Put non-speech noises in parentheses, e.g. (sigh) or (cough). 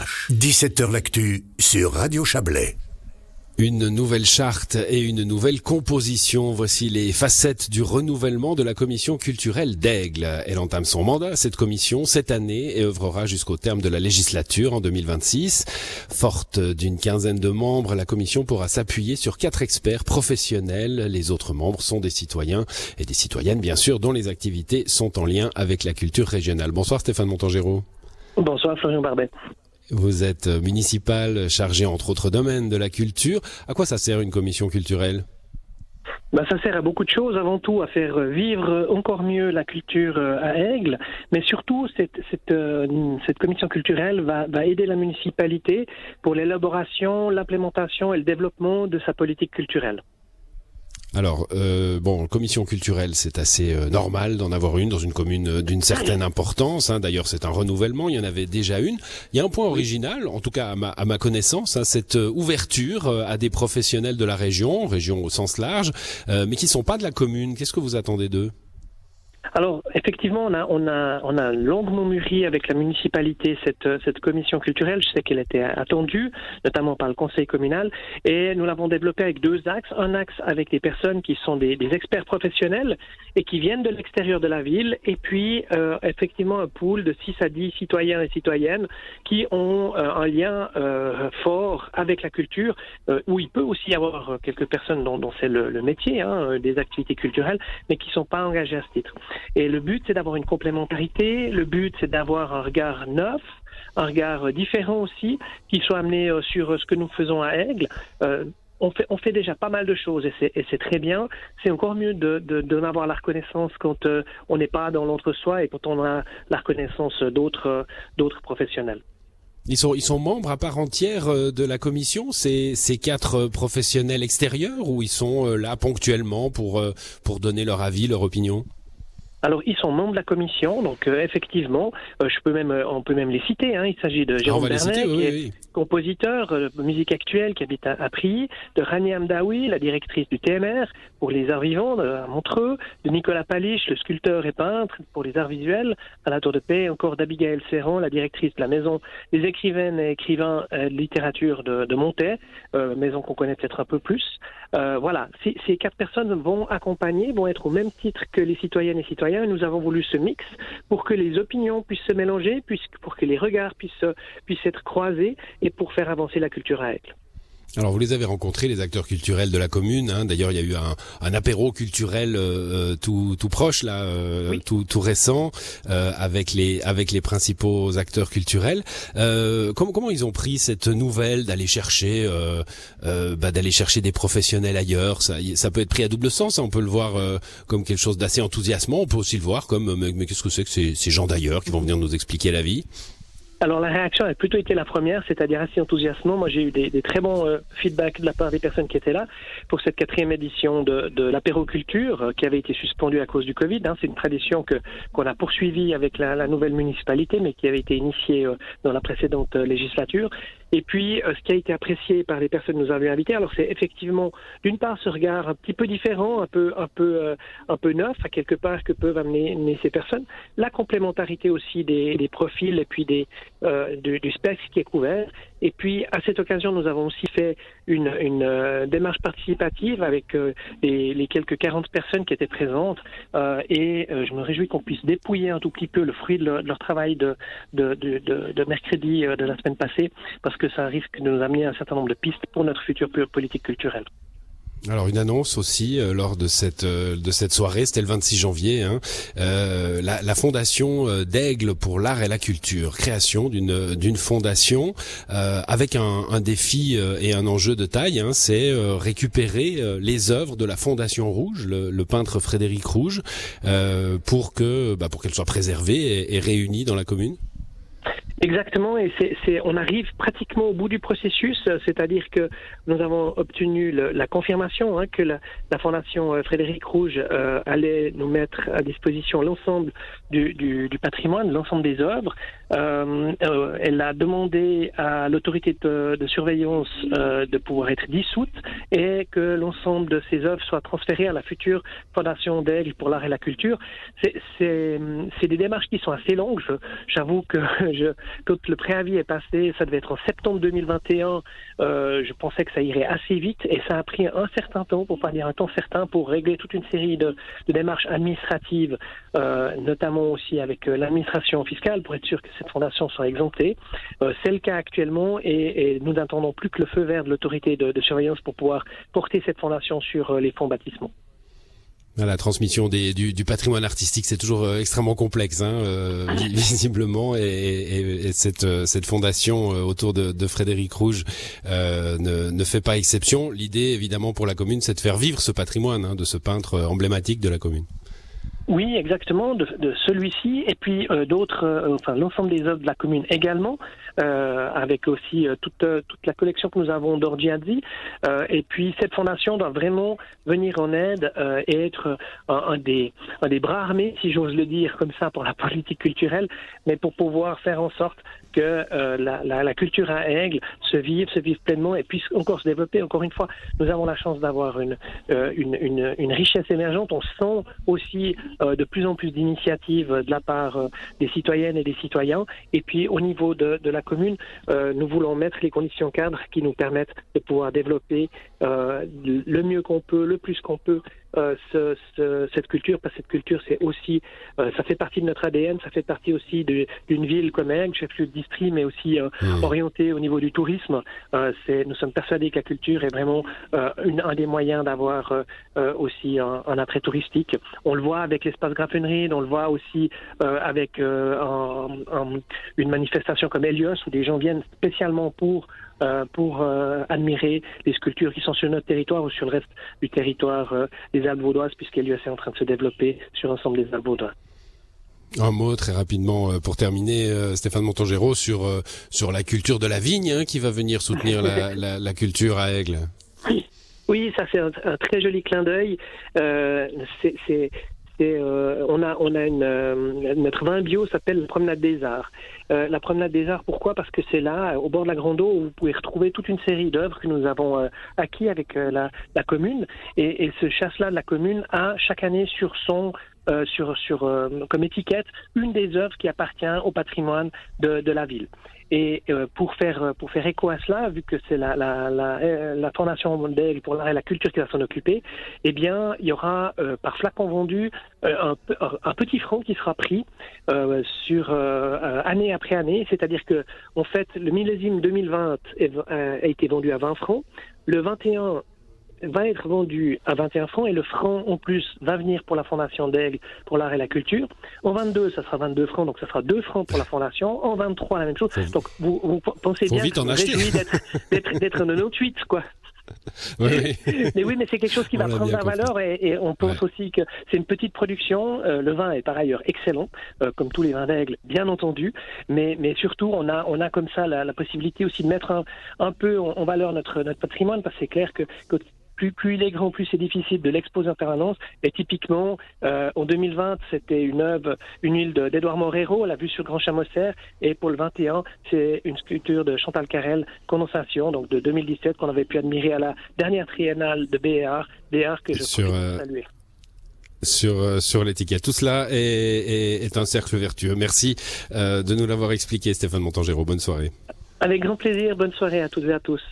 RVH. 17h l'actu sur Radio Chablais. Une nouvelle charte et une nouvelle composition. Voici les facettes du renouvellement de la commission culturelle d'Aigle. Elle entame son mandat, cette commission, cette année et œuvrera jusqu'au terme de la législature en 2026. Forte d'une quinzaine de membres, la commission pourra s'appuyer sur quatre experts professionnels. Les autres membres sont des citoyens et des citoyennes, bien sûr, dont les activités sont en lien avec la culture régionale. Bonsoir Stéphane Montangero. Bonsoir Florian Barbet. Vous êtes municipal chargé entre autres domaines de la culture. À quoi ça sert une commission culturelle? Ben, ça sert à beaucoup de choses, avant tout à faire vivre encore mieux la culture à Aigle, mais surtout cette commission culturelle va, va, aider la municipalité pour l'élaboration, l'implémentation et le développement de sa politique culturelle. Alors, euh, bon, commission culturelle, c'est assez euh, normal d'en avoir une dans une commune euh, d'une certaine importance. Hein. D'ailleurs, c'est un renouvellement, il y en avait déjà une. Il y a un point original, en tout cas à ma, à ma connaissance, hein, cette ouverture à des professionnels de la région, région au sens large, mais qui sont pas de la commune. Qu'est-ce que vous attendez d'eux? Alors, effectivement, on a, on a, on a longuement mûri avec la municipalité cette, cette commission culturelle. Je sais qu'elle était attendue, notamment par le conseil communal, et nous l'avons développée avec deux axes. Un axe avec des personnes qui sont des, des experts professionnels et qui viennent de l'extérieur de la ville, et puis euh, effectivement un pool de 6 à 10 citoyens et citoyennes qui ont euh, un lien euh, fort avec la culture, euh, où il peut aussi y avoir quelques personnes dont, dont c'est le, le, métier, hein, des activités culturelles, mais qui ne sont pas engagées à ce titre. Et le but, c'est d'avoir une complémentarité. Le but, c'est d'avoir un regard neuf, un regard différent aussi, qui soit amené sur ce que nous faisons à Aigle. Euh, on fait, déjà pas mal de choses et c'est très bien. C'est encore mieux de, de, avoir la reconnaissance quand euh, on n'est pas dans l'entre-soi et quand on a la reconnaissance d'autres d'autres professionnels. Ils sont, ils sont membres à part entière de la commission, ces, ces quatre professionnels extérieurs, ou ils sont là ponctuellement pour, pour donner leur avis, leur opinion? Alors, ils sont membres de la commission, donc euh, effectivement, euh, je peux même, on peut même les citer. Hein. Il s'agit de Jérôme Bernet, citer, oui, qui est oui. compositeur de musique actuelle, qui habite à, à Prilly, de Rania Amdaoui, la directrice du TMR pour les arts vivants de, à Montreux, de Nicolas Paliche, le sculpteur et peintre pour les arts visuels à la Tour de Paix, encore d'Abigail Serran, la directrice de la maison des écrivaines et écrivains euh, de littérature de, de Montaix, euh, maison qu'on connaît peut-être un peu plus. Euh, voilà, ces, ces quatre personnes vont accompagner, vont être au même titre que les citoyennes et citoyens nous avons voulu ce mix pour que les opinions puissent se mélanger, pour que les regards puissent, être croisés et pour faire avancer la culture à Aigle. Alors vous les avez rencontrés, les acteurs culturels de la commune. Hein. D'ailleurs, il y a eu un, un apéro culturel euh, tout, tout proche là, euh, Oui. tout, tout récent, euh, avec les avec les principaux acteurs culturels. Euh, comment comment ils ont pris cette nouvelle d'aller chercher euh, euh, bah, d'aller chercher des professionnels ailleurs? Ça ça peut être pris à double sens. hein. On peut le voir euh, comme quelque chose d'assez enthousiasmant. On peut aussi le voir comme mais, mais qu'est-ce que c'est que ces, ces gens d'ailleurs qui vont venir nous expliquer la vie? Alors la réaction a plutôt été la première, c'est-à-dire assez enthousiasmant. Moi j'ai eu des, des, très bons euh, feedbacks de la part des personnes qui étaient là pour cette quatrième édition de, de l'apéroculture euh, qui avait été suspendue à cause du Covid. Hein. C'est une tradition que qu'on a poursuivie avec la, la, nouvelle municipalité, mais qui avait été initiée euh, dans la précédente euh, législature. Et puis ce qui a été apprécié par les personnes que nous avions invitées, alors c'est effectivement d'une part ce regard un petit peu différent, un peu un peu un peu neuf à quelque part que peuvent amener, amener ces personnes, la complémentarité aussi des, des profils et puis des euh, du, du, spectre qui est couvert. Et puis, à cette occasion, nous avons aussi fait une, une euh, démarche participative avec euh, les, les, quelques 40 personnes qui étaient présentes. et je me réjouis qu'on puisse dépouiller un tout petit peu le fruit de leur, de travail de, de, de, de, mercredi de la semaine passée, parce que ça risque de nous amener un certain nombre de pistes pour notre future politique culturelle. Alors une annonce aussi euh, lors de cette euh, de cette soirée, c'était le 26 janvier, hein, euh, la, fondation d'Aigle pour l'art et la culture, création d'une d'une fondation avec un, défi et un enjeu de taille, hein, c'est récupérer les œuvres de la fondation Rouge, le, peintre Frédéric Rouge, pour que bah, pour qu'elles soient préservées et réunies dans la commune. Exactement, et c'est, on arrive pratiquement au bout du processus, c'est-à-dire que nous avons obtenu la confirmation hein, que la, la, Fondation Frédéric Rouge euh, allait nous mettre à disposition l'ensemble du, du, du, patrimoine, l'ensemble des œuvres. Euh, euh, elle a demandé à l'autorité de, de, surveillance euh, de pouvoir être dissoute et que l'ensemble de ces œuvres soit transférées à la future Fondation d'Aigle pour l'art et la culture. C'est, des démarches qui sont assez longues. J'avoue que (laughs) je quand le préavis est passé, ça devait être en septembre 2021, euh, je pensais que ça irait assez vite et ça a pris un certain temps, pour pas dire un temps certain, pour régler toute une série de, de démarches administratives, euh, notamment aussi avec euh, l'administration fiscale, pour être sûr que cette fondation soit exemptée. Euh, c'est le cas actuellement et, et nous n'attendons plus que le feu vert de l'autorité de, de surveillance pour pouvoir porter cette fondation sur euh, les fonds bâtissements. La transmission des, du, du, patrimoine artistique, c'est toujours euh, extrêmement complexe, hein, euh, (laughs) visiblement, et, et, et cette, euh, cette, fondation autour de, de Frédéric Rouge euh, ne, ne, fait pas exception. L'idée, évidemment, pour la commune, c'est de faire vivre ce patrimoine hein, de ce peintre emblématique de la commune. Oui, exactement, de, de celui-ci, et puis euh, d'autres, enfin l'ensemble des œuvres de la commune également, avec aussi euh, toute, toute la collection que nous avons d'Orgiadzi. et puis cette fondation doit vraiment venir en aide et être un, des, un des bras armés, si j'ose le dire comme ça, pour la (laughs) politique culturelle, mais pour pouvoir faire en sorte que la, la, la, culture à Aigle se vive, se vive pleinement et puisse encore se développer. Encore une fois, nous avons la chance d'avoir une, une, une, une richesse émergente. On sent aussi euh, de plus en plus d'initiatives de la part euh, des citoyennes et des citoyens. Et puis au niveau de, de la commune, euh, nous voulons mettre les conditions cadres qui nous permettent de pouvoir développer le mieux qu'on peut, le plus qu'on peut euh, ce, ce, cette culture, parce que cette culture, c'est aussi, euh, ça fait partie de notre ADN, ça fait partie aussi d'une ville comme Aigle, chef-lieu de district, mais aussi euh, mmh. orienté au niveau du tourisme. c'est, nous sommes persuadés que la culture est vraiment une, un des moyens d'avoir aussi un, un, attrait touristique. On le voit avec l'espace Grafenried, on le voit aussi avec un, une manifestation comme Helios, où des gens viennent spécialement pour euh, pour euh, admirer les sculptures qui sont sur notre territoire ou sur le reste du territoire euh, des Alpes vaudoises, puisqu'Elios est en train de se développer sur l'ensemble des Alpes vaudoises. Un mot très rapidement pour terminer, Stéphane Montangero, sur sur la culture de la vigne hein, qui va venir soutenir la, (laughs) la, la, culture à Aigle. Oui, oui ça c'est un, un, très joli clin d'œil. Euh, c'est euh, on a, une, euh, notre vin bio s'appelle la Promenade des Arts. Euh, la Promenade des Arts, pourquoi? Parce que c'est là, au bord de la Grande Eau, où vous pouvez retrouver toute une série d'œuvres que nous avons acquis avec la, la, commune. Et, et ce chasse-là de la commune a chaque année sur son sur, sur comme étiquette une des œuvres qui appartient au patrimoine de, de la ville. Et euh, pour faire pour faire écho à cela, vu que c'est la, la, la, Fondation mondiale pour l'art et la culture qui va s'en occuper, eh bien, il y aura euh, par flacon vendu euh, un, un, petit franc qui sera pris euh, sur euh, année après année. C'est-à-dire que en fait, le millésime 2020 est, a été vendu à 20 francs. Le 21 va être vendu à 21 francs et le franc en plus va venir pour la fondation d'Aigle pour l'art et la culture. En 22, ça sera 22 francs, donc ça sera 2 francs pour la fondation. En 23, la même chose. Faut donc vous, vous pensez bien (laughs) d'être d'être 98, quoi. Oui. (laughs) mais oui, mais c'est quelque chose qui On va prendre la valeur et, et on pense Ouais. aussi que c'est une petite production. Euh, le vin est par ailleurs excellent, euh, comme tous les vins d'aigle, bien entendu. Mais, mais surtout, on a, on a comme ça la, la possibilité aussi de mettre un, un peu en, en valeur notre, notre patrimoine, parce que c'est clair que, que plus, plus il est grand, plus c'est difficile de l'exposer en permanence. Et typiquement, euh, en 2020, c'était une œuvre, une huile de- d'Edouard Morero, la vue sur Grand Chamosser. Et pour le 21, c'est une sculpture de Chantal Carrel, Condensation, donc de 2017, qu'on avait pu admirer à la dernière triennale de BR, BR que je Sur, euh, saluer. sur euh, sur l'étiquette. Tout cela est, est, est un cercle vertueux. Merci euh, de nous l'avoir expliqué, Stéphane Montangero. Bonne soirée. Avec grand plaisir, bonne soirée à toutes et à tous.